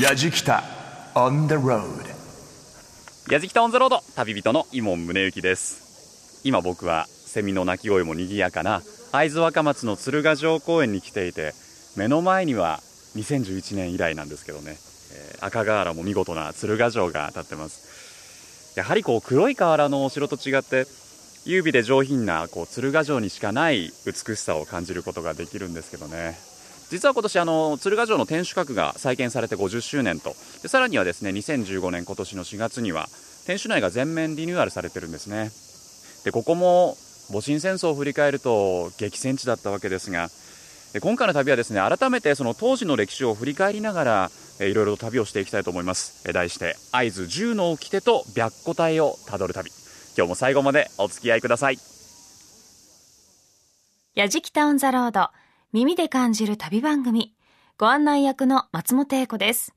やじきた on the road. やじきたオンザロード旅人の伊門宗行です。今僕はセミの鳴き声も賑やかな会津若松の鶴ヶ城公園に来ていて目の前には2011年以来なんですけどね、えー赤瓦も見事な鶴ヶ城が立ってます。やはりこう黒い瓦のお城と違って優美で上品なこう鶴ヶ城にしかない美しさを感じることができるんですけどね。実は今年あの鶴ヶ城の天守閣が再建されて50周年と。でさらにはですね2015年今年の4月には天守内が全面リニューアルされてるんですね。でここも戊辰戦争を振り返ると激戦地だったわけですがで今回の旅はですね改めてその当時の歴史を振り返りながらえいろいろと旅をしていきたいと思います。え題して会津十の掟と白虎隊をたどる旅。今日も最後までお付き合いください。やじきたオンザロード。耳で感じる旅番組。ご案内役の松本英子です。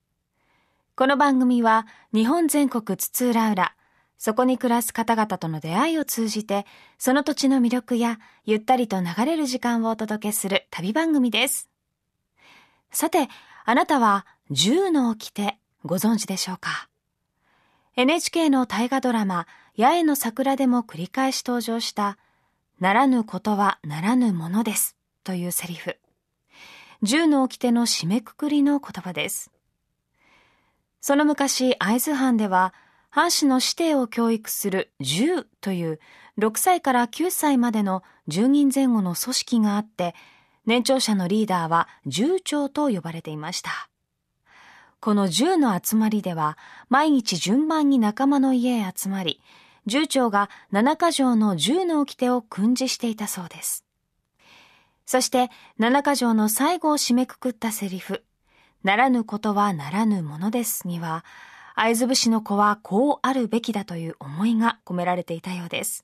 この番組は日本全国津々浦々そこに暮らす方々との出会いを通じてその土地の魅力やゆったりと流れる時間をお届けする旅番組です。さてあなたは銃の掟ご存知でしょうか？NHK の大河ドラマ八重の桜でも繰り返し登場したならぬことはならぬものです。というセリフ。銃の掟の締めくくりの言葉です。その昔、会津藩では、藩士の指定を教育する銃という6歳から9歳までの10人前後の組織があって、年長者のリーダーは銃長と呼ばれていました。この銃の集まりでは、毎日順番に仲間の家へ集まり、銃長が七か条の銃の掟を訓示していたそうです。そして、七か条の最後を締めくくったセリフ、ならぬことはならぬものですには、会津武士の子はこうあるべきだという思いが込められていたようです。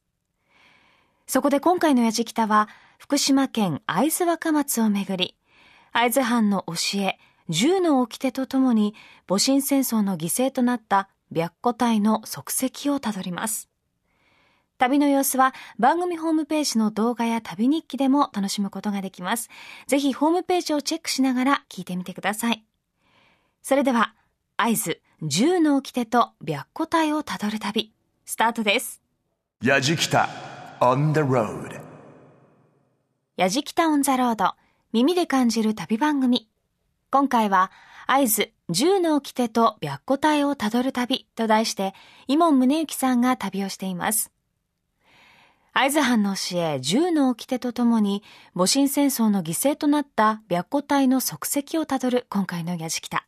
そこで今回のやじきたは、福島県会津若松をめぐり、会津藩の教え、銃の掟とともに、戊辰戦争の犠牲となった白虎隊の足跡をたどります。旅の様子は番組ホームページの動画や旅日記でも楽しむことができます。ぜひホームページをチェックしながら聞いてみてください。それでは、合図、銃の掟と白虎隊をたどる旅、スタートです。やじきた on the road やじきたオンザロード、耳で感じる旅番組。今回は、合図、銃の掟と白虎隊をたどる旅と題して、伊門宗行さんが旅をしています。会津藩の教え、銃の掟とともに、戊辰戦争の犠牲となった白虎隊の足跡をたどる今回のやじきた。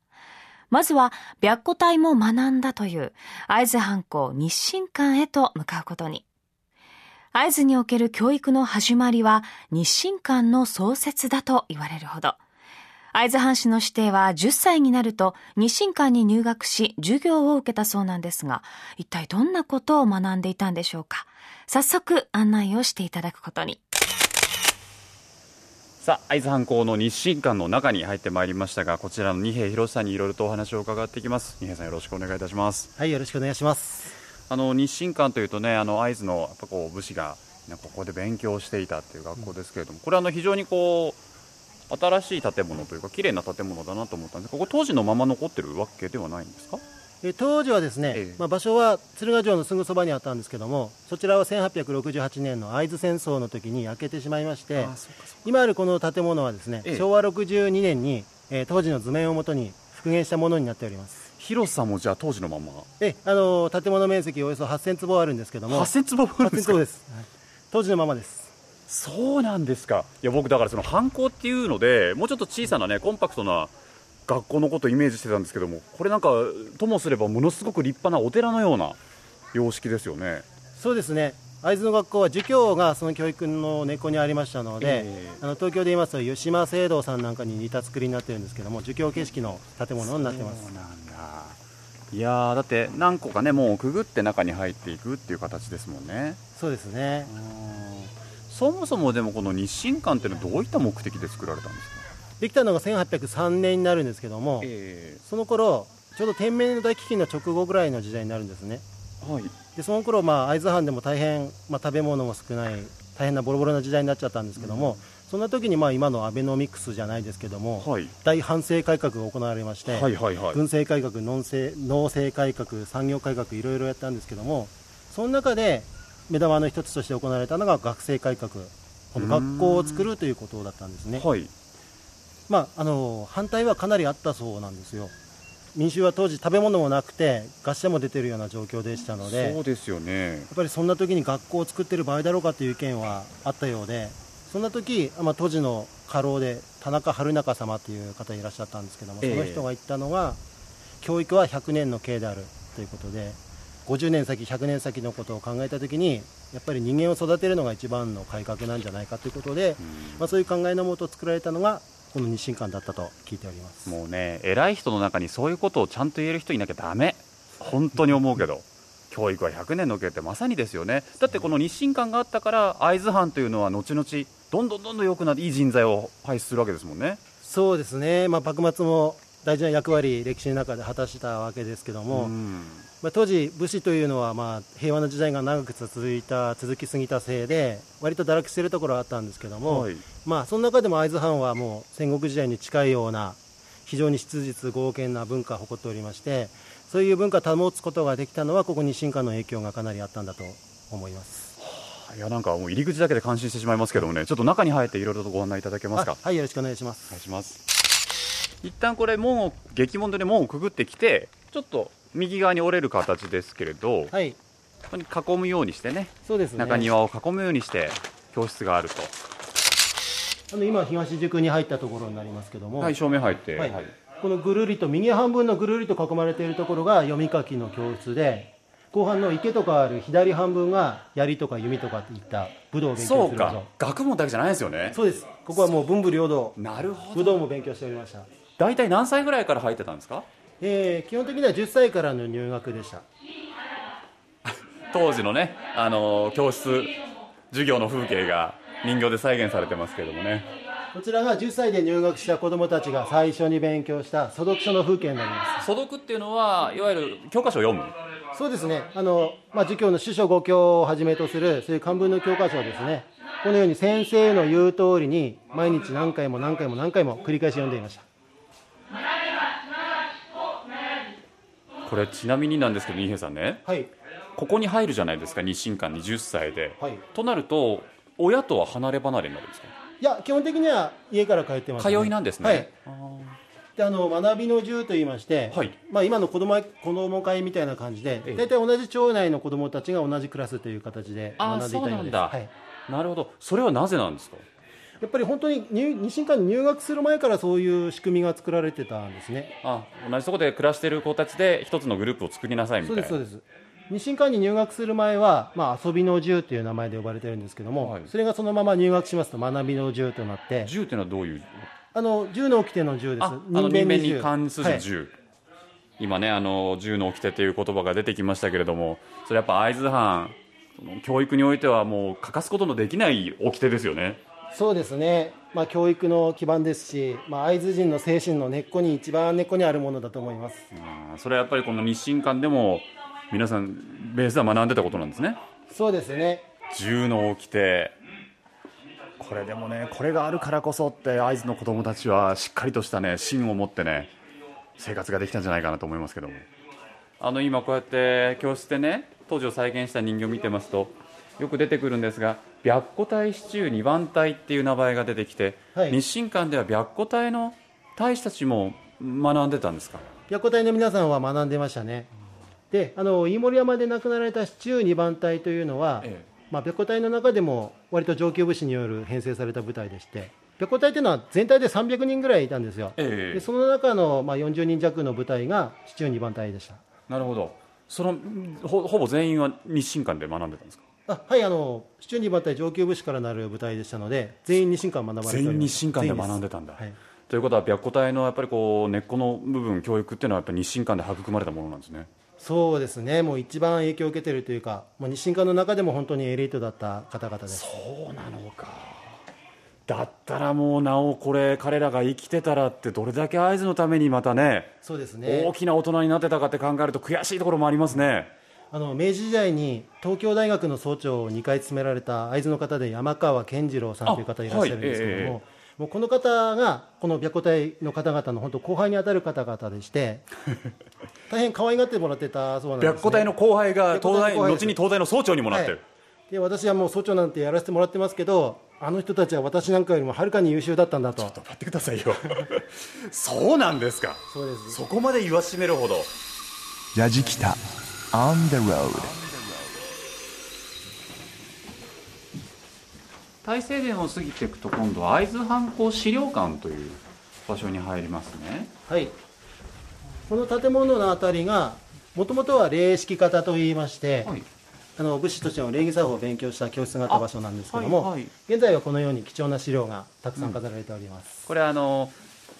まずは、白虎隊も学んだという、会津藩校日清館へと向かうことに。会津における教育の始まりは、日清館の創設だと言われるほど。会津藩士の指定は10歳になると日清館に入学し授業を受けたそうなんですが、一体どんなことを学んでいたんでしょうか。早速案内をしていただくことに。さあ会津藩校の日清館の中に入ってまいりましたがこちらの二平博さんにいろいろとお話を伺っていきます二平さんよろしくお願いいたしますはい、よろしくお願いします。あの日清館というとねあの会津のやっぱこう武士がねここで勉強していたっていう学校ですけれども、これはあの非常にこう新しい建物というか綺麗な建物だなと思ったんですここ当時のまま残ってるわけではないんですか？え当時はですね、ええ。まあ、場所は鶴ヶ城のすぐそばにあったんですけども、そちらは1868年の会津戦争の時に焼けてしまいまして、今あるこの建物はですね、ええ。昭和62年に、えー当時の図面をもとに復元したものになっております。広さもじゃあ当時のまま？えあのー建物面積およそ8000坪あるんですけども、8000坪分あるんです8000か坪です、はい。当時のままです。そうなんですか。いや僕だからその藩校っていうのでもうちょっと小さなねコンパクトな学校のことをイメージしてたんですけどもこれなんかともすればものすごく立派なお寺のような様式ですよね。そうですね。会津の学校は儒教がその教育の根っこにありましたので、ええ。あの東京で言いますと吉間聖堂さんなんかに似た作りになってるんですけども儒教形式の建物になってます。そうなんだ。いやーだって何個かねもうくぐって中に入っていくっていう形ですもんね。そうですね。そもそもでもこの日清館っていうのはどういった目的で作られたんですか？できたのが1803年になるんですけども、えその頃ちょうど天明の大飢饉の直後ぐらいの時代になるんですね。えはい。でその頃まあ会津藩でも大変、まあ、食べ物も少ない大変なボロボロな時代になっちゃったんですけども、そんな時にまあ今のアベノミクスじゃないですけども、はい。大反省改革が行われまして、はいはいはい。軍政改革農政、農政改革、産業改革、いろいろやったんですけども、その中で目玉の一つとして行われたのが学生改革、この学校を作るということだったんですね。はいまあ、あの反対はかなりあったそうなんですよ、民衆は当時、食べ物もなくて、餓死者も出てるような状況でしたので、そうですよね。やっぱりそんな時に学校を作ってる場合だろうかという意見はあったようで、そんな時、まあ当時の家老で田中春中様という方いらっしゃったんですけども、ええ。その人が言ったのが、教育は100年の計であるということで、50年先、100年先のことを考えた時に、やっぱり人間を育てるのが一番の改革なんじゃないかということで、まあ、そういう考えのもと作られたのが、この日清館だったと聞いております。もうね偉い人の中にそういうことをちゃんと言える人いなきゃダメ。本当に思うけど。教育は100年の計ってまさにですよね。だってこの日清館があったから会津藩というのは後々どんどんどんどん良くなっていい人材を輩出するわけですもんね。そうですね、まあ、幕末も大事な役割、歴史の中で果たしたわけですけども、うんまあ、当時、武士というのは、まあ、平和な時代が長く続いた続きすぎたせいで、割と堕落しているところはあったんですけども、はいまあ、その中でも会津藩はもう戦国時代に近いような、非常に質実剛健な文化を誇っておりまして、そういう文化を保つことができたのは、ここに進化の影響がかなりあったんだと思います。いやなんかもう入り口だけで感心してしまいますけどもねちょっと中に入っていろいろとご案内いただけますか？あはい、よろしくお願いします。お願いします一旦これ門を激門でね門をくぐってきてちょっと右側に折れる形ですけれど、はい、ここに囲むようにしてねそうですね。中庭を囲むようにして教室があると、あの今、東宿に入ったところになりますけども、はい正面入って、はい。はいこのぐるりと右半分のぐるりと囲まれているところが読み書きの教室で後半の池とかある左半分が槍とか弓とかといった武道を勉強するそうか。技学問だけじゃないですよね。そうです。ここはもう文武両道。なるほ武道も勉強しておりました、大体何歳ぐらいから入ってたんですか？えー基本的には10歳からの入学でした。当時のね、あのー教室授業の風景が人形で再現されてますけどもね。こちらが10歳で入学した子どもたちが最初に勉強した素読書の風景になります。素読っていうのはいわゆる教科書を読む？そうですね。あの、まあ、儒教の主書五教をはじめとするそういう漢文の教科書をですねこのように先生の言う通りに毎日何回も何回も何回も繰り返し読んでいましたこれちなみになんですけど新平さんね。はい。ここに入るじゃないですか日清館に10歳で、はい。となると親とは離れ離れになるんですか？いや基本的には家から通ってます、通いなんですね。はい。であの学びの塾といいまして、はい。まあ、今の子ども子供会みたいな感じで、ええ。大体同じ町内の子どもたちが同じクラスという形であ学んでいたようです。そうなんだ。はい、なるほど。それはなぜなんですか？やっぱり本当に入日清館に入学する前からそういう仕組みが作られてたんですね。あ同じところで暮らしている子たちで一つのグループを作りなさいみたそいうなですそうです。日清館に入学する前は、まあ、遊びの銃という名前で呼ばれてるんですけども、はい。それがそのまま入学しますと学びの銃となって。銃っていうのはどういう？あの銃の掟の銃です。あ人弁に銃関する銃、今ねあの銃の掟という言葉が出てきましたけれどもそれやっぱ会津藩教育においてはもう欠かすことのできない掟ですよねそうですね、まあ、教育の基盤ですし、まあ、会津人の精神の根っこに一番根っこにあるものだと思います。あーそれはやっぱりこの日清館でも皆さんベースでは学んでたことなんですね。そうですね。銃の掟。これでもねこれがあるからこそって会津の子供たちはしっかりとしたね芯を持ってね生活ができたんじゃないかなと思いますけども。あの今こうやって教室でね当時を再現した人形を見てますとよく出てくるんですが白虎隊支中二番隊っていう名前が出てきて、はい。日清館では白虎隊の隊士たちも学んでたんですか？白虎隊の皆さんは学んでましたね。であの飯盛山で亡くなられた市中二番隊というのは、ええ。まあ、白虎隊の中でも割と上級武士による編成された部隊でして白虎隊というのは全体で300人ぐらいいたんですよ、ええ。でその中の、まあ、40人弱の部隊が市中二番隊でした。なるほど。そのほほぼ全員は日清館で学んでたんですか？あはいあの市中二番隊上級武士からなる部隊でしたので全員日清館学ばれて全員日清館で学んでたんだ。全員ですということは白虎隊のやっぱりこう根っこの部分教育っていうのはやっぱり日清館で育まれたものなんですね。そうですね。もう一番影響を受けているというか、もう日清館の中でも本当にエリートだった方々です。そうなのか。だったらもうなおこれ彼らが生きてたらってどれだけ会津のためにまたねそうですね。大きな大人になってたかって考えると悔しいところもありますねあの明治時代に東京大学の総長を2回務められた会津の方で山川健次郎さんという方いらっしゃるんですけども、あはいえもうこの方がこの白虎隊の方々の本当後輩にあたる方々でして 大変可愛がってもらってたそうなんです、ね、白虎隊の後輩が東大後に東大の総長にもなってる、はい。で私はもう総長なんてやらせてもらってますけどあの人たちは私なんかよりもはるかに優秀だったんだと。待ってくださいよ。そうなんですか。そうです。そこまで言わしめるほど。ヤジキタ on the road. 大聖殿を過ぎていくと今度は会津藩校資料館という場所に入りますね。はい。この建物のあたりがもともとは礼式方といいまして、はい。あの武士としての礼儀作法を勉強した教室があった場所なんですけども、はいはい。現在はこのように貴重な資料がたくさん。飾られております、これあの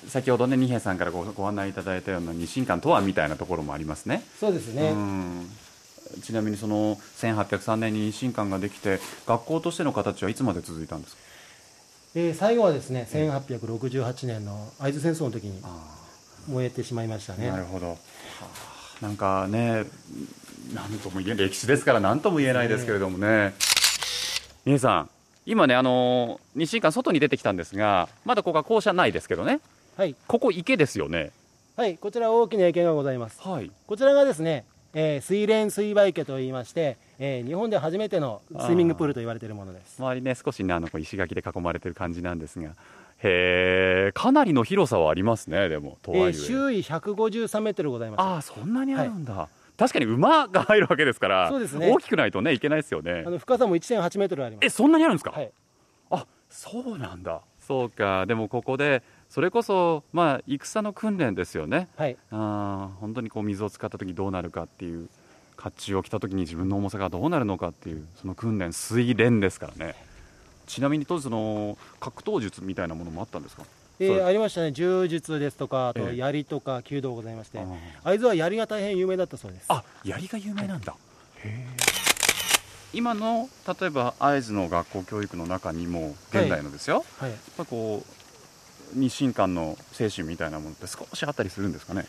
先ほどね二平さんからごご案内いただいたような日進館とはみたいなところもありますね。そうですね、うん。ちなみにその1803年に日進館ができて学校としての形はいつまで続いたんですか？えー最後はですね1868年の会津戦争の時に燃えてしまいましたね。なるほど、はあ。なんかねなんとも言え歴史ですから何とも言えないですけれどもね。皆さん今ねあの日進館外に出てきたんですがまだここは校舎ないですけどねはい、ここ池ですよね。はい、こちら大きな池がございます。はい。こちらがですね、えー水蓮水梅池といいまして、えー日本で初めてのスイミングプールと言われているものです。周りね少しねあの石垣で囲まれてる感じなんですが。へえかなりの広さはありますねでもとはいえ、えー周囲153メートルございます。ああそんなにあるんだ、確かに馬が入るわけですからそうですね。大きくないとねいけないですよね。あの深さも1.8メートルあります。えそんなにあるんですか、はい。あそうなんだ。そうか。でもここでそれこそまあ戦の訓練ですよね。はい。あー本当にこう水を使った時どうなるかっていう甲冑を着た時に自分の重さがどうなるのかっていうその訓練水練ですからね。ちなみに当時その格闘術みたいなものもあったんですか？えーありましたね。柔術ですとかあとええ。槍とか弓道ございまして、会津は槍が大変有名だったそうです。あ槍が有名なんだ、今の例えば会津の学校教育の中にも現代のですよ、はい。やっぱこう日進館の精神みたいなものって少しあったりするんですかね、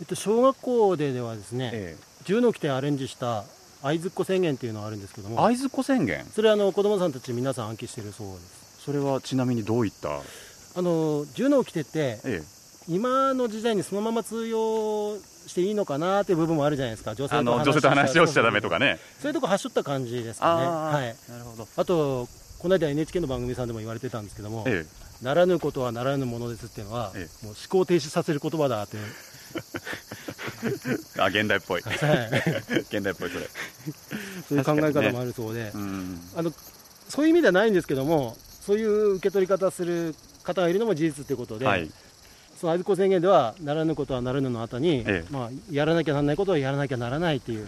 えっと、小学校でではですね、え銃の規定アレンジした会津っ子宣言っていうのがあるんですけども会津子宣言？それはあの子供さんたち皆さん暗記しているそうです。それはちなみにどういった、あの銃の規定ってええ、今の時代にそのまま通用していいのかなっていう部分もあるじゃないですか。女性あの女性と話をしちゃダメとかね。そういうとこはしょった感じですかね。はい。なるほど、あとこの間 NHK の番組さんでも言われてたんですけども、えならぬことはならぬものですっていうのは、えもう思考停止させる言葉だって、え、あ現代っぽい。はい。現代っぽいそれ。そういう考え方もあるそうで、うん。あのそういう意味ではないんですけどもそういう受け取り方する方がいるのも事実ということで、はい。その愛子宣言ではならぬことはならぬの後に、ええ。まあ、やらなきゃならないことはやらなきゃならないっていう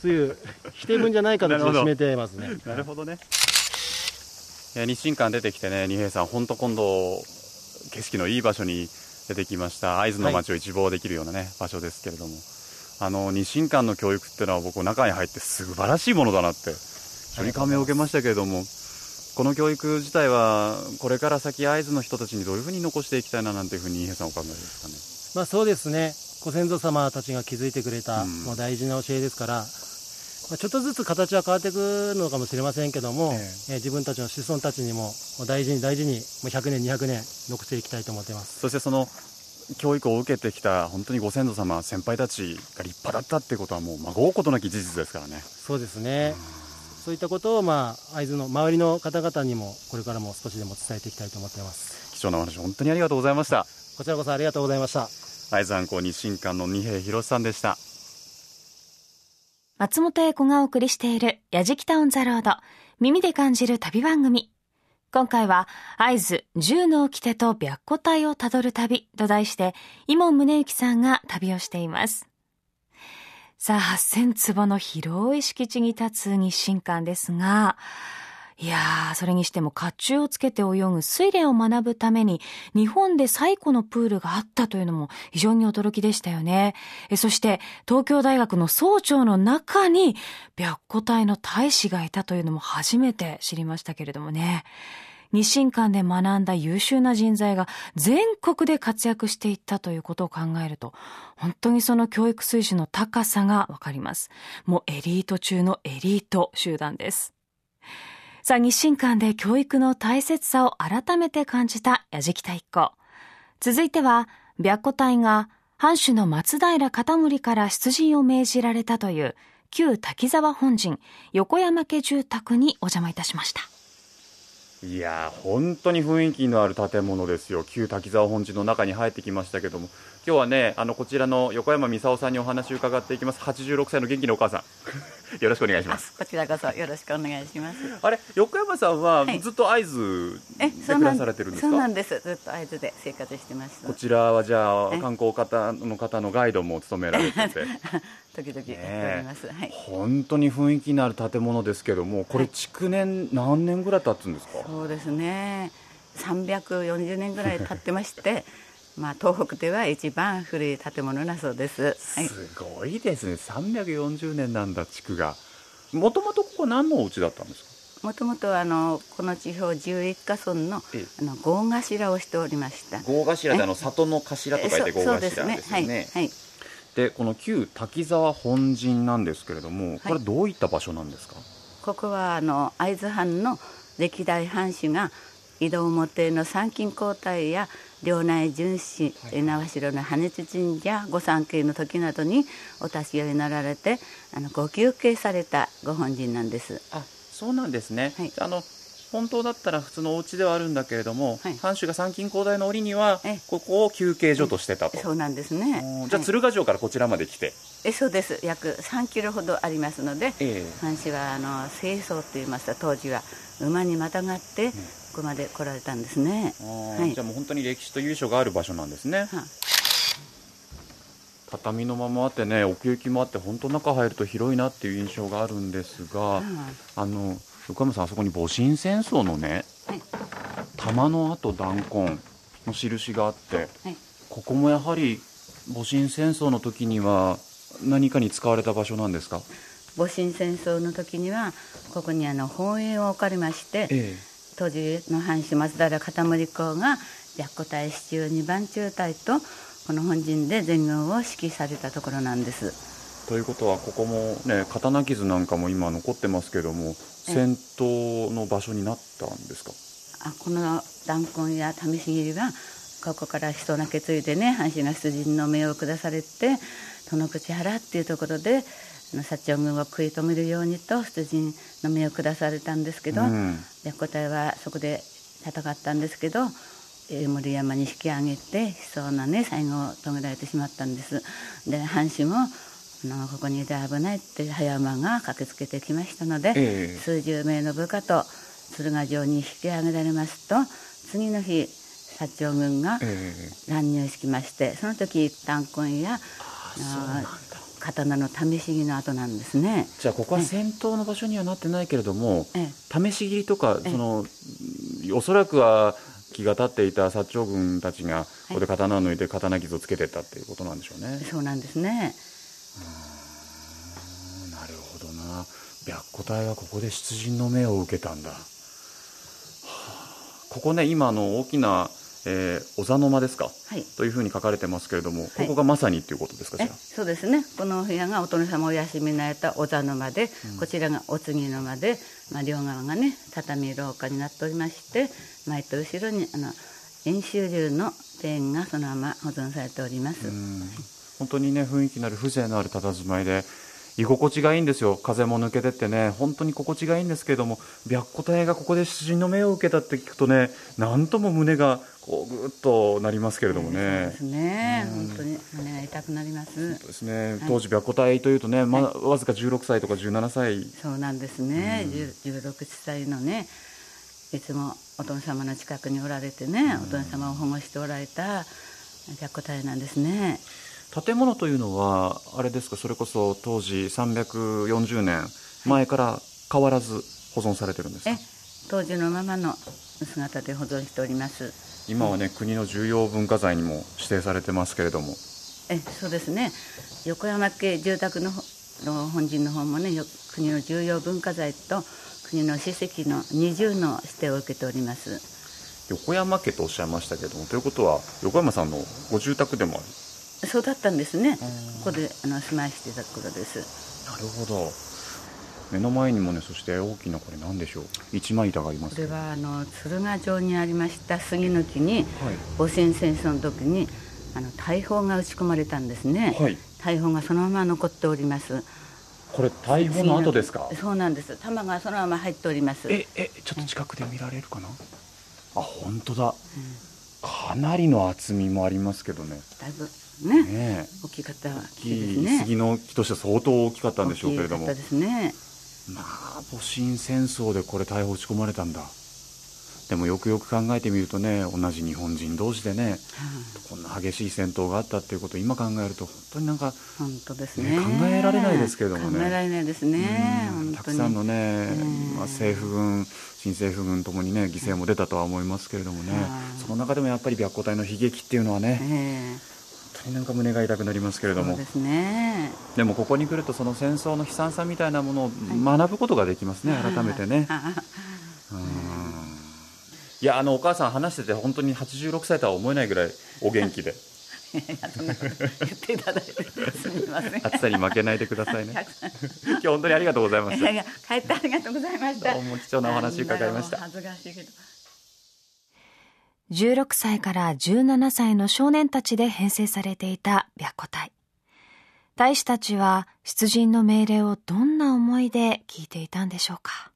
そういう否定文じゃない形で 締めてますね。なるほどね日進館出てきてね二平さん本当今度景色のいい場所に出てきました。会津の街を一望できるようなね、場所ですけれども。あの日進館の教育っていうのは僕中に入って素晴らしいものだなって非常に感銘を受けましたけれども。この教育自体はこれから先会津の人たちにどういうふうに残していきたいななんていうふうに二平さんお考えですかね。まあそうですね。ご先祖様たちが築いてくれた、うん。もう大事な教えですから、まあ、ちょっとずつ形は変わっていくのかもしれませんけども、ええ。ー自分たちの子孫たちにも大事に大事にもう100年200年残していきたいと思ってます。そしてその教育を受けてきた本当にご先祖様先輩たちが立派だったっていうことはもうまごうことなき事実ですからね。そうですね、そういったことを、まあ、会津の周りの方々にもこれからも少しでも伝えていきたいと思っています。貴重なお話本当にありがとうございました。こちらこそありがとうございました。会津藩校日新館の二平博さんでした松本英子がお送りしている「やじきたオン・ザ・ロード」耳で感じる旅番組。今回は会津什の掟と白虎隊をたどる旅と題して井門宗之さんが旅をしています。さあ8000坪の広い敷地に立つ日進館ですがいやー、それにしても甲冑をつけて泳ぐ水練を学ぶために日本で最古のプールがあったというのも非常に驚きでしたよね。えそして東京大学の総長の中に白虎隊の大使がいたというのも初めて知りましたけれどもね。日清館で学んだ優秀な人材が全国で活躍していったということを考えると、本当にその教育水準の高さがわかります。もうエリート中のエリート集団です。さあ、日清館で教育の大切さを改めて感じた矢敷太一行。続いては、白虎隊が藩主の松平片森から出陣を命じられたという旧滝沢本陣横山家住宅にお邪魔いたしましたいや本当に雰囲気のある建物ですよ旧滝沢本陣の中に入ってきましたけども今日はねあのこちらの横山美沙さんにお話を伺っていきます。86歳の元気なお母さん。よろしくお願いします。こちらこそよろしくお願いします。あれ横山さんはずっと会津で暮らされてるんですか、そうなんです。ずっと会津で生活してますこちらはじゃあ観光方の方のガイドも務められてて。時々やっております、はい、本当に雰囲気のある建物ですけどもこれ築年何年ぐらい経つんですか、そうですね。340年ぐらい経ってまして まあ、東北では一番古い建物だそうです、はい、すごいですね。340年なんだ地区が。もともとここ何のお家だったんですか？もともとあのこの地方十一家村のあの郷頭をしておりました。郷頭であの里の頭と書いて郷頭ですよね。はい、はい、でこの旧滝沢本陣なんですけれどもこれどういった場所なんですか、ここはあの会津藩の歴代藩主が移動表の参勤交代や領内巡視、稲城の羽根神社御参詣の時などにお立ち寄りになられてあのご休憩されたご本人なんです。あそうなんですね、はい、あの本当だったら普通のお家ではあるんだけれども、はい、藩主が参勤交代の折にはここを休憩所としてたと、そうなんですね。じゃあ鶴ヶ城からこちらまで来て。えそうです。約3キロほどありますので、えー、藩主はあの清掃といいますか当時は馬にまたがって、うんここまで来られたんですね、はい、じゃあもう本当に歴史と由緒がある場所なんですね、は畳のままあってね奥行きもあって本当中入ると広いなっていう印象があるんですが、はあの横山さんあそこに戊辰戦争のね、はい、玉の跡弾痕の印があって、はい、ここもやはり戊辰戦争の時には何かに使われた場所なんですか？戊辰戦争の時にはここにあの本営を置かれまして、ええ当時の藩士松平片森公が白虎隊支中二番中隊とこの本陣で全軍を指揮されたところなんです。ということはここもね刀傷なんかも今残ってますけども戦闘の場所になったんですか？あこの弾痕や試し切りはここから人がけ継いでね阪神が出陣の命を下されて殿口原っていうところで薩長軍を食い止めるようにと出陣の命を下されたんですけど、うん、白虎隊はそこで戦ったんですけど森山に引き上げて悲壮なね最後を遂げられてしまったんです。で藩士もあのここにいて危ないって早馬が駆けつけてきましたので、えー、数十名の部下と鶴ヶ城に引き上げられますと次の日薩長軍が乱入してきまして、その時弾痕や刀の試し切りの後なんですね。じゃあここは戦闘の場所にはなってないけれども、ええ、試し切りとかそのおそらくは気が立っていた薩長軍たちがここで刀を抜いて刀傷をつけてったっていうことなんでしょうね、そうなんですね。なるほどな。白虎隊はここで出陣の命を受けたんだ、はあ、ここね今の大きなえー、お座の間ですか、はい、というふうに書かれてますけれども、ここがまさにということですか、そうですね。この部屋がお殿様お休みになれたお座の間で、うん、こちらがお次の間で、まあ、両側がね畳廊下になっておりまして前と後ろにあの演習流の庭園がそのまま保存されております、本当にね雰囲気のある風情のある佇まいで居心地がいいんですよ。風も抜けてってね。本当に心地がいいんですけれども白虎隊がここで出陣の命を受けたって聞くとね何とも胸がこうぐっとなりますけれどもね、そうですね、うん、本当に胸が痛くなります。そうですね、はい、当時白虎隊というとね、まあ、わずか16歳とか17歳。そうなんですね、うん、16歳のねいつもお殿様の近くにおられてね、うん、お殿様を保護しておられた白虎隊なんですね。建物というのはあれですかそれこそ当時340年前から変わらず保存されてるんですか、はい、当時のままの姿で保存しております。今はね、国の重要文化財にも指定されてますけれども。えそうですね。横山家住宅のの本陣の方もね国の重要文化財と国の史跡の二重の指定を受けております。横山家とおっしゃいましたけどもということは横山さんのご住宅でもある？そうだったんですね。ここであの住まいしてた頃です。なるほど。目の前にもねそして大きなこれ何でしょう。一枚板がありますこれはあの鶴ヶ城にありました杉の木にはい。戊辰戦争の時にあの大砲が撃ち込まれたんですね、はい。大砲がそのまま残っております。これ大砲の後ですか？そうなんです。弾がそのまま入っております。ええちょっと近くで見られるかな、あ本当だ、かなりの厚みもありますけどね。だいぶね。ねえ。大きかった大木きいですね杉の木としては相当大きかったんでしょうけれども。大きかったですね。まあ戊辰戦争でこれ大砲撃ち込まれたんだ。でもよくよく考えてみるとね同じ日本人同士でねこんな激しい戦闘があったっていうことを今考えると本当になんか本当ですね。ね考えられないですけれどもね。考えられないですねたくさんのね、うんまあ、政府軍新政府軍ともにね犠牲も出たとは思いますけれどもね、はい。その中でもやっぱり白虎隊の悲劇っていうのはね、になんか胸が痛くなりますけれども。えそうですね。でもここに来るとその戦争の悲惨さみたいなものを学ぶことができますね、改めてね。うん。いやあのお母さん話してて本当に86歳とは思えないぐらいお元気で。いやいやそんなこと言っていただいてすみません。暑さに負けないでくださいね。今日本当にありがとうございました。いやいや帰ってありがとうございました。どうも貴重なお話伺いました。恥ずかしいけど16歳から17歳の少年たちで編成されていた白虎隊。大使たちは出陣の命令をどんな思いで聞いていたんでしょうか。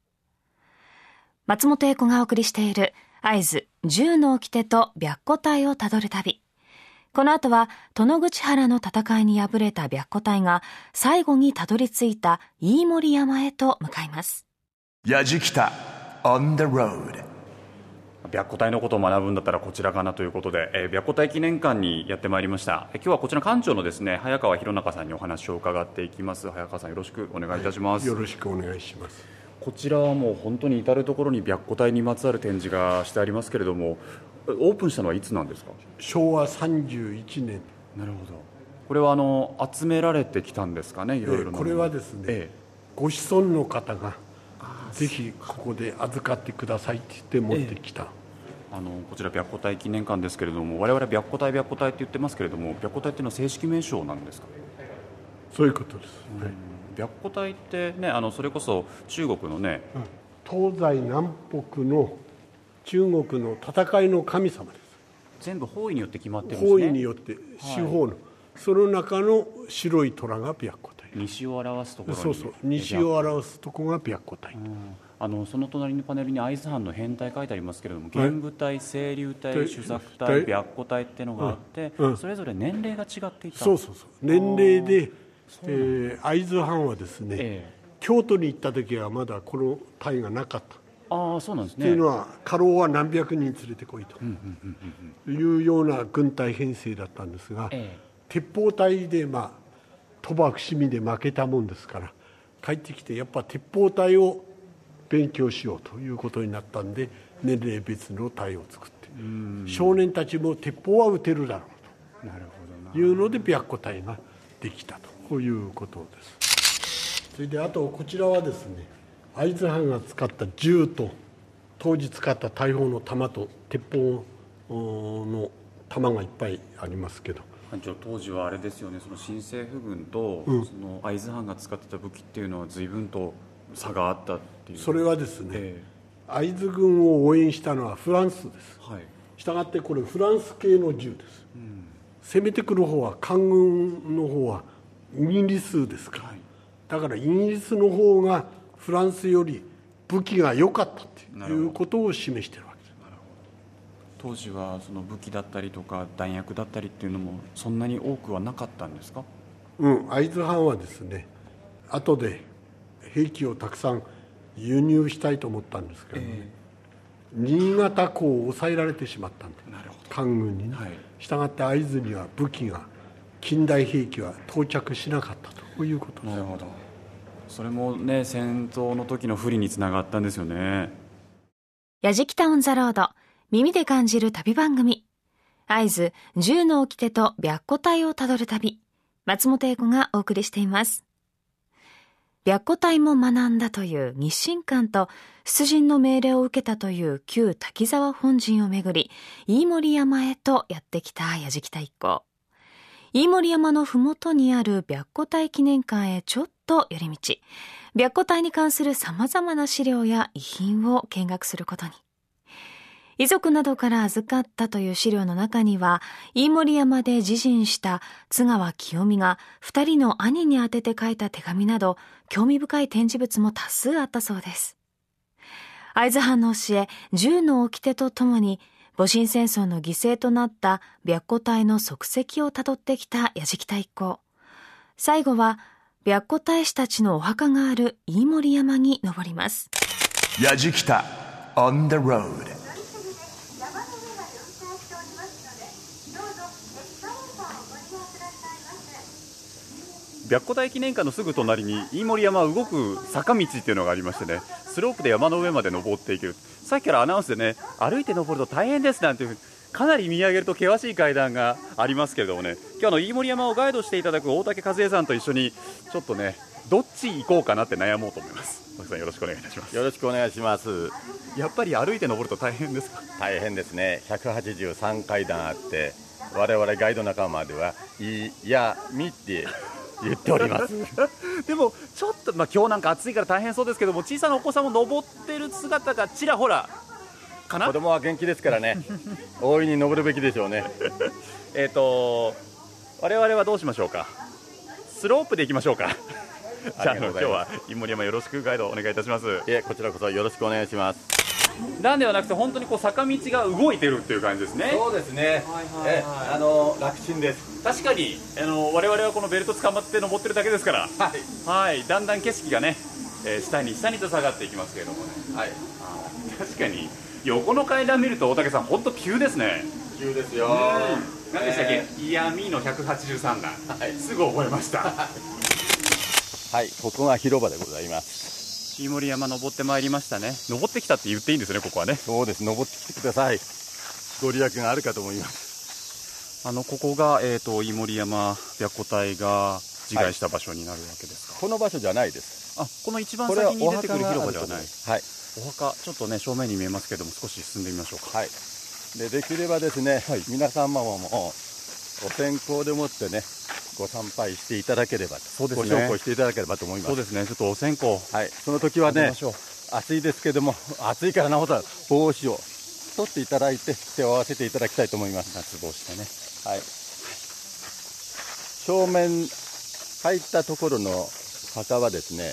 松本英子がお送りしている合図銃の掟と白虎隊をたどる旅。この後は、殿口原の戦いに敗れた白虎隊が最後にたどり着いた飯森山へと向かいます。やじきた on the road 白虎隊のことを学ぶんだったらこちらかなということで、えー白虎隊記念館にやってまいりました。えー今日はこちら館長のですね早川博中さんにお話を伺っていきます。早川さんよろしくお願いいたします、よろしくお願いします。こちらはもう本当に至る所に白虎隊にまつわる展示がしてありますけれどもえオープンしたのはいつなんですか？昭和31年、なるほど。これはあの集められてきたんですかねいろいろなもの。これはですね、え。ご子孫の方がぜひここで預かってくださいって言って持ってきた。えあのこちら白虎隊記念館ですけれども我々白虎隊白虎隊って言ってますけれども白虎隊っていうのは正式名称なんですか？そういうことです。はい白虎隊ってねあのそれこそ中国のね東西南北の中国の戦いの神様です。全部方位によって決まってるんですね方位によって四方の、その中の白い虎が白虎隊。西を表すところにそうそう、西を表すとこが白虎隊。あのその隣のパネルに会津藩の編隊書いてありますけれども玄武隊清流隊で主作隊隊白虎隊っていうのがあって、うん。うん。それぞれ年齢が違っていた。そうそうそう。年齢で、えー会津藩はですね、え京都に行った時はまだこの隊がなかった。ああそうなんですね。というのは家老は何百人連れてこいというような軍隊編成だったんですが、え。鉄砲隊でまあ鳥羽伏見で負けたもんですから帰ってきてやっぱ鉄砲隊を勉強しようということになったんで年齢別の隊を作って少年たちも鉄砲は撃てるだろうなるほどな。というので白虎隊ができたと。いうことです。それであとこちらはですね会津藩が使った銃と当時使った大砲の弾と鉄砲の弾がいっぱいありますけど当時はあれですよねその新政府軍と、その会津藩が使ってた武器っていうのは随分と差があったっていう。それはですね、え会津軍を応援したのはフランスです。えはい。したがってこれフランス系の銃です、攻めてくる方は官軍の方はイギリスですか。ら、はい。だからイギリスの方がフランスより武器が良かったっていうことを示してる当時はその武器だったりとか弾薬だったりっていうのもそんなに多くはなかったんですか？うん、会津藩はですね後で兵器をたくさん輸入したいと思ったんですけどね、新潟港を抑えられてしまったんでなるほど。官軍にね、はい。したがって会津には武器が近代兵器は到着しなかったということです。なるほど。それもね戦闘の時の不利につながったんですよね。やじきたオンザロード、耳で感じる旅番組。合図、銃の掟と白虎隊をたどる旅。松本英子がお送りしています。白虎隊も学んだという日清館と出陣の命令を受けたという旧滝沢本陣をめぐり飯盛山へとやってきた矢敷太一行飯盛山のふもとにある白虎隊記念館へちょっと寄り道白虎隊に関する様々な資料や遺品を見学することに遺族などから預かったという資料の中には、飯盛山で自陣した津川清美が二人の兄に宛てて書いた手紙など、興味深い展示物も多数あったそうです。会津藩の教え、銃の掟とともに、戊辰戦争の犠牲となった白虎隊の足跡をたどってきた矢敷隊一行。最後は、白虎隊士たちのお墓がある飯盛山に登ります。矢敷田 on the road 白虎隊記念館のすぐ隣に飯盛山動く坂道っていうのがありましてねスロープで山の上まで登っていける。さっきからアナウンスでね歩いて登ると大変ですなんていうかなり見上げると険しい階段がありますけれどもね今日の飯盛山をガイドしていただく大竹和恵さんと一緒にちょっとねどっち行こうかなって悩もうと思います。さんよろしくお願いいたします。よろしくお願いします。やっぱり歩いて登ると大変ですか？大変ですね。183階段あって我々ガイド仲間ではいやみって言っております。でもちょっと、まあ、今日なんか暑いから大変そうですけども小さなお子さんも登ってる姿がちらほらかな？子供は元気ですからね。大いに登るべきでしょうね。えっと我々はどうしましょうか？スロープで行きましょうか。じゃあ今日は井森山よろしくガイドお願いいたします。いえこちらこそよろしくお願いしますなんではなくて本当にこう坂道が動いてるっていう感じですね。そうですね、はいはいはい、えあの楽ちんです。確かにあの我々はこのベルト捕まって登ってるだけですから。はい、はい、だんだん景色がね、えー、下に下にと下がっていきますけれどもね。はい。確かに。横の階段見ると大竹さん本当急ですね。急ですよ。何でしたっけ、えー、イヤミーの183段、はい、すぐ覚えました。はい。ここが広場でございます飯盛山登ってまいりましたね。登ってきたって言っていいんですねここはね。そうです。登ってきてください。ご利益があるかと思います。あのここが、えーと、飯盛山白虎隊が自害した場所になるわけですか、はい、この場所じゃないです。あこの一番先に出てくる広場ではない。はい。お墓ちょっとね正面に見えますけども少し進んでみましょうか。はい。でできればですね、はい、皆様もお線香でもってねご参拝していただければそうです、ね、ご紹介していただければと思います。そうですね。ちょっとお線香。はい。その時はね暑いですけども暑いからなおさ帽子を取っていただいて手を合わせていただきたいと思います。夏帽子でね。はい。正面入ったところの墓はですね、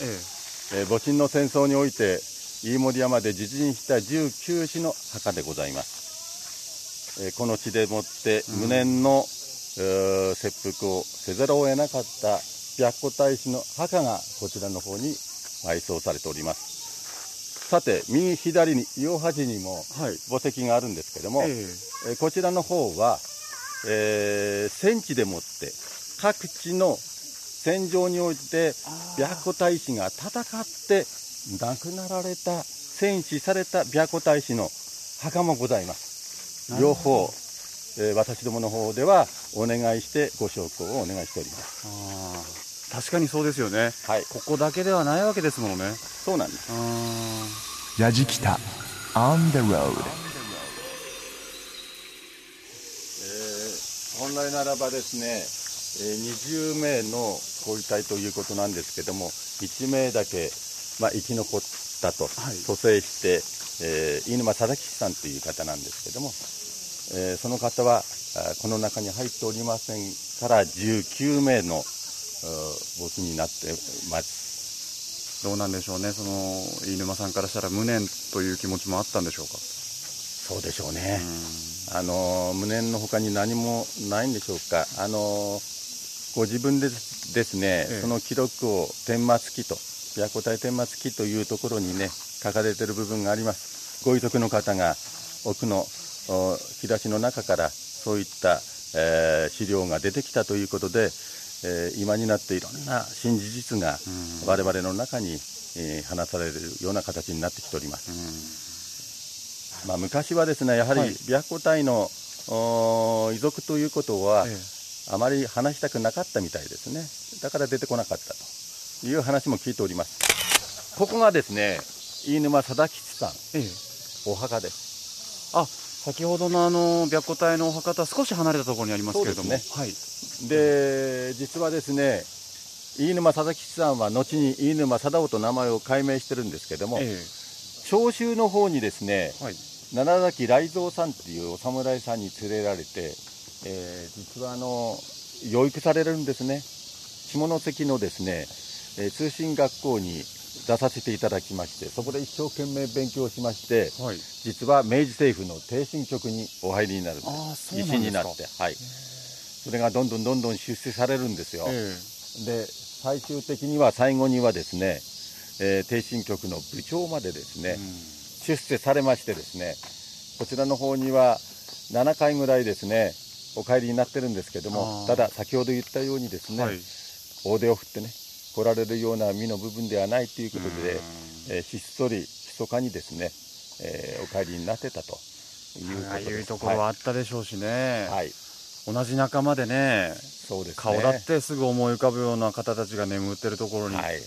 ええ。えー、戊辰の戦争において飯盛山で自陣した19死の墓でございます、えー、この地でもって無念の、うん切腹をせざるを得なかった白虎大使の墓がこちらの方に埋葬されております。さて右左に両端にも墓石があるんですけども、はい、えー、こちらの方は、えー、戦地でもって各地の戦場において白虎大使が戦って亡くなられた戦死された白虎大使の墓もございます。両方えー、私どもの方ではお願いしてご紹介をお願いしております。確かにそうですよね、はい、ここだけではないわけですもんね。そうなんです。矢敷北 On the road 本来ならばですね、えー、20名のご遺体ということなんですけども1名だけ、まあ、生き残ったと。蘇生して、えー、飯沼貞吉さんという方なんですけどもえー、その方はこの中に入っておりませんから19名の没になってます。どうなんでしょうね。その飯沼さんからしたら無念という気持ちもあったんでしょうか。そうでしょうね、うあの無念のほかに何もないんでしょうか。あのご自分でですね、ええ、その記録を天末記と白虎隊天末記というところにね書かれている部分があります。ご遺族の方が奥の引き出しの中からそういった、えー、資料が出てきたということで、えー、今になっていろんな新事実が我々の中に、えー、話されるような形になってきております。まあ、昔はですねやはり白虎隊の、遺族ということは、ええ、あまり話したくなかったみたいですね。だから出てこなかったと。いう話も聞いております。ここがですね飯沼貞吉さん、ええ、お墓です。あ先ほどのあの白虎隊のお墓とは少し離れたところにありますけれども、ね、はい、で実はですね飯沼貞吉さんは後に飯沼貞夫と名前を改名してるんですけども、ええ、長州の方にですね、はい、奈良崎雷蔵さんっていうお侍さんに連れられて、えー、実はあの養育されるんですね。下関のですね、えー、通信学校に出させていただきましてそこで一生懸命勉強しまして、はい、実は明治政府の挺身局にお入りになるんです。医師になってはい。それがどんどんどんどん出世されるんですよ、で最終的には最後にはですね、えー、局の部長までですね、うん、出世されましてですねこちらの方には7回ぐらいですねお帰りになってるんですけどもただ先ほど言ったようにですね、はい、大手を振ってね来られるような身の部分ではないということで、えー、ひっそり密かにですね、えー、お帰りになってたというこというところはあったでしょうしね、はい、同じ仲間でねそうです、ね、顔だってすぐ思い浮かぶような方たちが眠ってるところに、はい、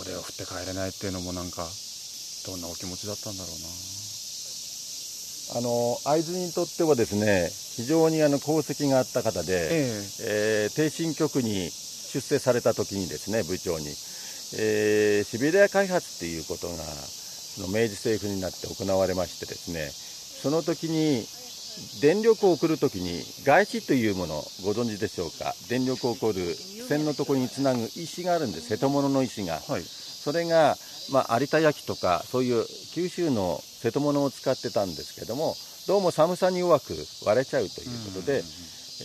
大手を振って帰れないっていうのもなんかどんなお気持ちだったんだろうな。あの会津にとってはですね非常にあの功績があった方で、ええ。えー、挺身局に出世された時にですね部長に、えー、シベリア開発っていうことがその明治政府になって行われましてですねその時に電力を送る時に外資というものご存知でしょうか？電力を送る線のところにつなぐ石があるんです。瀬戸物の石が、はい、それが、まあ、有田焼とかそういう九州の瀬戸物を使ってたんですけどもどうも寒さに弱く割れちゃうということで、え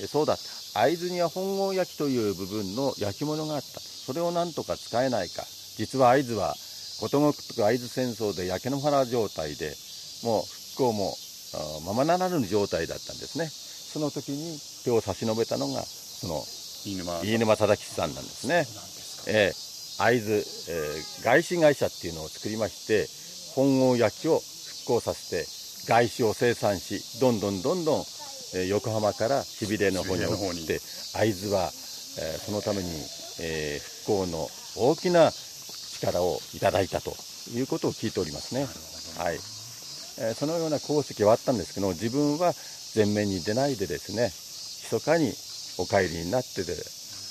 そうだった。会津には本郷焼という部分の焼き物があった。それをなんとか使えないか。実は会津はことごく会津戦争で焼け野原状態でもう復興もままならぬ状態だったんですね。その時に手を差し伸べたのがその飯沼飯沼忠吉さんなんですね。えー、会津、えー、外資会社っていうのを作りまして本郷焼きを復興させて外資を生産しどんどんどんどん、えー、横浜からしびれの方に送って会津は、えー、そのために、えー、復興の大きな力をいただいたということを聞いておりますね。はい。えー、そのような功績はあったんですけど自分は前面に出ないでですね密かにお帰りになってで、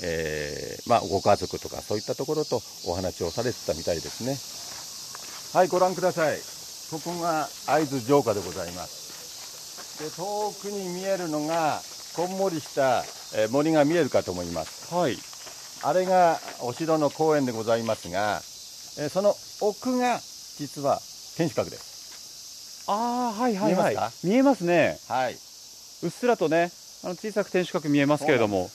えー、まあ、ご家族とかそういったところとお話をされてたみたいですね。はいご覧ください。ここが会津城下でございます。で遠くに見えるのがこんもりした、えー、森が見えるかと思います。はい。あれがお城の公園でございますが、えー、その奥が実は天守閣です。ああはいはいはい。見えますね。はい。うっすらとねあの小さく天守閣見えますけれども。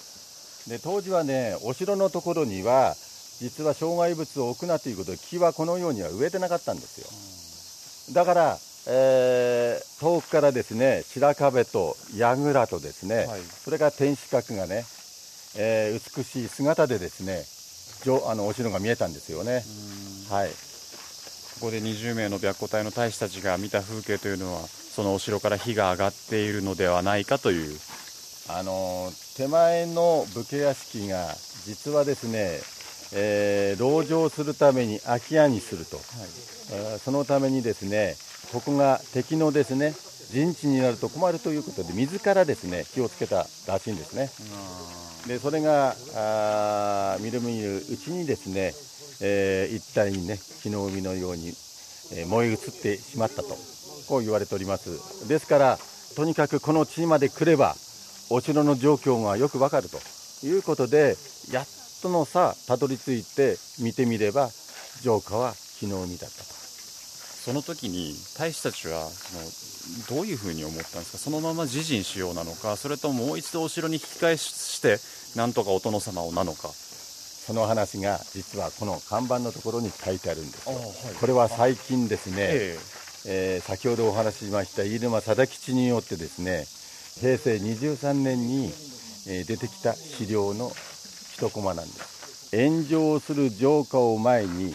で当時はねお城のところには実は障害物を置くなということで木はこのようには植えてなかったんですよ、だから、えー、遠くからですね白壁と櫓とですね、はい、それから天守閣がね、えー、美しい姿でですねあのお城が見えたんですよね。はい。ここで20名の白虎隊の大使たちが見た風景というのはそのお城から火が上がっているのではないかという。あの手前の武家屋敷が実はですねえー、籠城するために空き家にすると、はい、そのためにですねここが敵のですね陣地になると困るということで自らですね気をつけたらしいんですね。でそれがあみるみるうちにですね、えー、一体にね火の海のように、えー、燃え移ってしまったとこう言われております。ですからとにかくこの地まで来ればお城の状況がよくわかるということでやっとのさたどり着いて見てみれば城下は昨日見だったとその時に大使たちはどういうふうに思ったんですか？そのまま自陣しようなのか？それとももう一度お城に引き返してなんとかお殿様をなのか？その話が実はこの看板のところに書いてあるんですよ、はい、これは最近ですね、えー、えー、先ほどお話ししました飯沼貞吉によってですね平成23年に、えー、出てきた資料の一コマなんです。炎上する城下を前に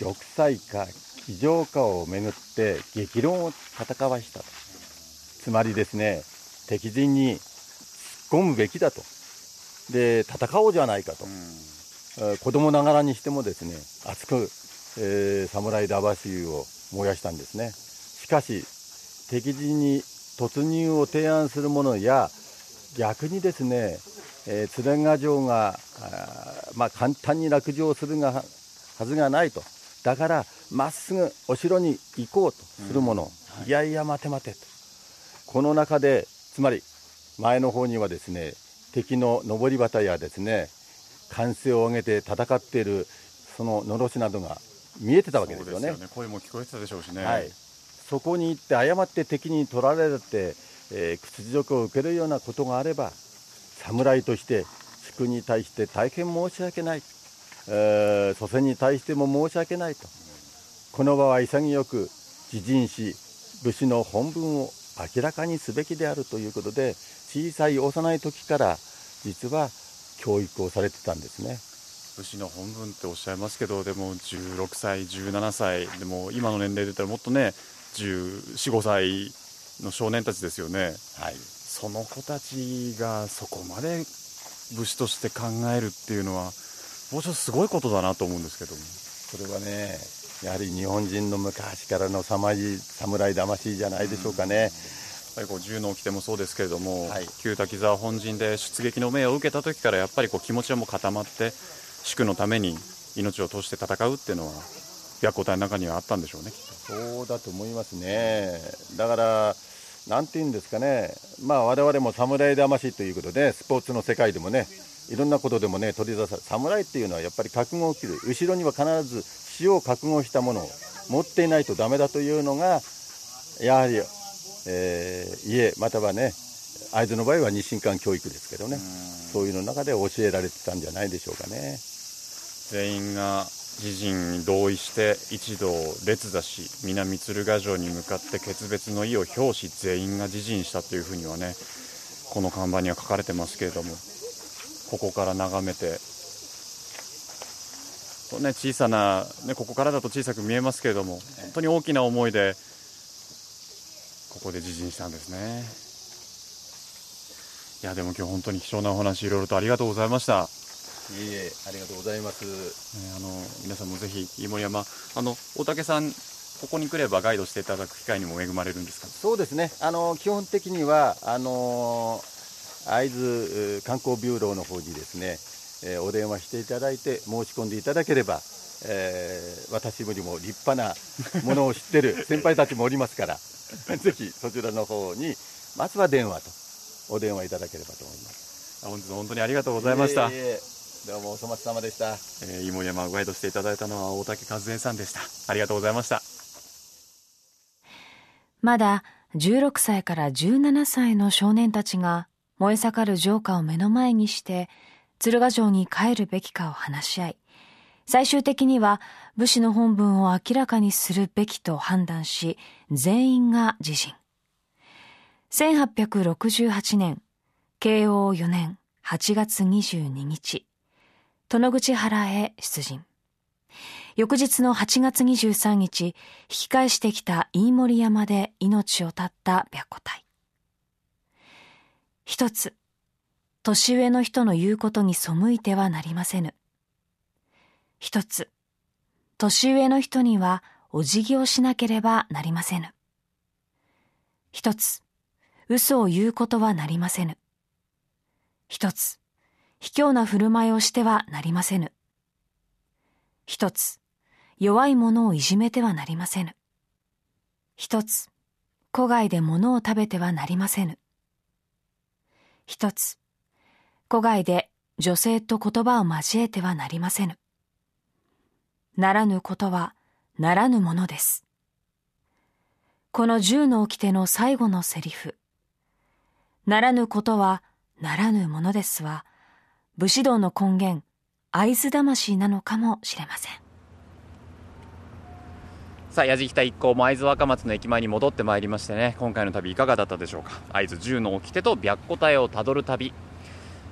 玉砕か非常下をめぐって激論を戦わしたと。つまりですね敵陣に突っ込むべきだと。で戦おうじゃないかと、子供ながらにしてもですね熱く、えー、侍魂を燃やしたんですね。しかし敵陣に突入を提案する者や逆にですね、えー、鶴ヶ城がまあ、簡単に落城するがはずがないと。だからまっすぐお城に行こうとする者、うん。はい、いやいや待て待てと。この中でつまり前の方にはですね敵の上り旗やですね歓声を上げて戦っているそののろしなどが見えてたわけですよね。よね。声も聞こえてたでしょうしね。はい、そこに行って誤って敵に取られて、えー、屈辱を受けるようなことがあれば侍として主君に対して大変申し訳ない、えー、祖先に対しても申し訳ないとこの場は潔く自陣し武士の本分を明らかにすべきであるということで小さい幼い時から実は教育をされてたんですね。武士の本分っておっしゃいますけどでも16歳17歳でも今の年齢で言ったらもっとね1415歳の少年たちですよね、はい、その子たちがそこまで武士として考えるっていうのはもうちょっとすごいことだなと思うんですけども。それはねやはり日本人の昔からの侍魂じゃないでしょうかね、ぱりこう銃の掟もそうですけれども、はい、旧滝沢本陣で出撃の命を受けた時からやっぱりこう気持ちはもう固まって宿のために命を通して戦うっていうのは白虎隊の中にはあったんでしょうねそうだと思いますね。だからなんていうんですかね。まあ我々も侍魂ということでスポーツの世界でもねいろんなことでもね取り出され侍っていうのはやっぱり覚悟を切る。後ろには必ず死を覚悟したものを持っていないとダメだというのがやはりえー、家またはね会津の場合は日進館教育ですけどね。そういうの中で教えられてたんじゃないでしょうかね。全員が自陣に同意して一同列座し南鶴ヶ城に向かって決別の意を表し全員が自陣したというふうにはねこの看板には書かれてますけれどもここから眺めて。ね、小さな、ね、ここからだと小さく見えますけれども本当に大きな思いでここで自陣したんですね。いやでも今日本当に貴重なお話いろいろとありがとうございました。いえいえありがとうございます、ね、あの皆さんもぜひ飯盛山あの大竹さんここに来ればガイドしていただく機会にも恵まれるんですか？そうですね。あの基本的にはあの会津観光ビューローの方にですね、えー、お電話していただいて申し込んでいただければえー、私よりも立派なものを知ってる 先輩たちもおりますから ぜひそちらの方にまずは電話とお電話いただければと思います。本日本当にありがとうございました、どうもお粗末様でした、えー、芋山をガイドしていただいたのは大竹和恵さんでした。ありがとうございました。まだ16歳から17歳の少年たちが燃え盛る城下を目の前にして鶴ヶ城に帰るべきかを話し合い最終的には武士の本分を明らかにするべきと判断し、全員が自陣。1868年、慶応4年8月22日、殿口原へ出陣。翌日の8月23日、引き返してきた飯盛山で命を絶った白虎隊。一つ、年上の人の言うことに背いてはなりませぬ。一つ、年上の人にはお辞儀をしなければなりませぬ。一つ、嘘を言うことはなりませぬ。一つ、卑怯な振る舞いをしてはなりませぬ。一つ、弱い者をいじめてはなりませぬ。一つ、戸外で物を食べてはなりませぬ。一つ、戸外で女性と言葉を交えてはなりませぬ。ならぬことはならぬものです。この十の掟の最後のセリフ。ならぬことはならぬものですは、武士道の根源、会津魂なのかもしれません。さあ、矢敷北一行も会津若松の駅前に戻ってまいりましてね、今回の旅いかがだったでしょうか。会津十の掟と白虎隊をたどる旅、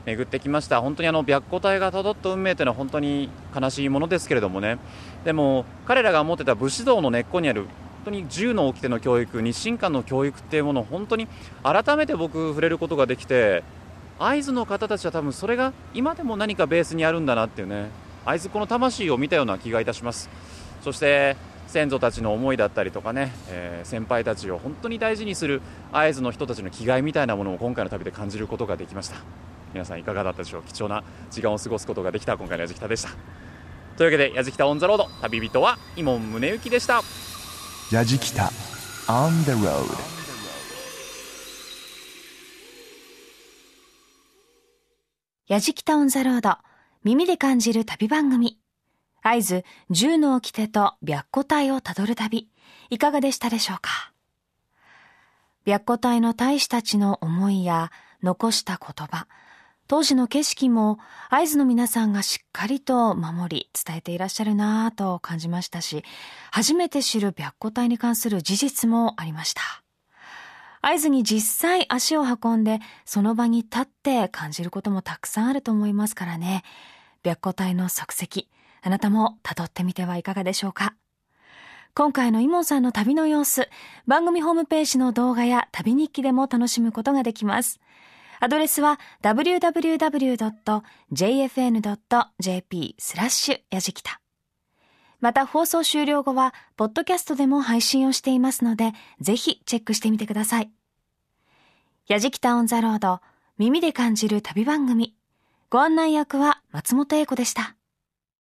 巡ってきました。本当にあの白虎隊がたどった運命というのは本当に悲しいものですけれどもね。でも彼らが持ってた武士道の根っこにある本当に銃の掟の教育日清館の教育っていうものを本当に改めて僕触れることができて会津の方たちは多分それが今でも何かベースにあるんだなっていうね。会津っ子の魂を見たような気がいたします。そして先祖たちの思いだったりとかね、えー、先輩たちを本当に大事にする会津の人たちの気概みたいなものを今回の旅で感じることができました。皆さんいかがだったでしょう？貴重な時間を過ごすことができた今回のやじきたでした。というわけでやじきたオンザロード旅人は伊門宗行でした。やじきた On the road やじきたオンザロード耳で感じる旅番組合図十の掟と白虎隊をたどる旅。いかがでしたでしょうか？白虎隊の大使たちの思いや残した言葉。当時の景色も合図の皆さんがしっかりと守り伝えていらっしゃるなぁと感じましたし初めて知る白虎隊に関する事実もありました。合図に実際足を運んでその場に立って感じることもたくさんあると思いますからね。白虎隊の足跡あなたも辿ってみてはいかがでしょうか今回のイモンさんの旅の様子番組ホームページの動画や旅日記でも楽しむことができますアドレスは www.jfn.jp スラッシュやじきた。また放送終了後は、ポッドキャストでも配信をしていますので、ぜひチェックしてみてください。やじきたオンザロード、耳で感じる旅番組。ご案内役は松本英子でした。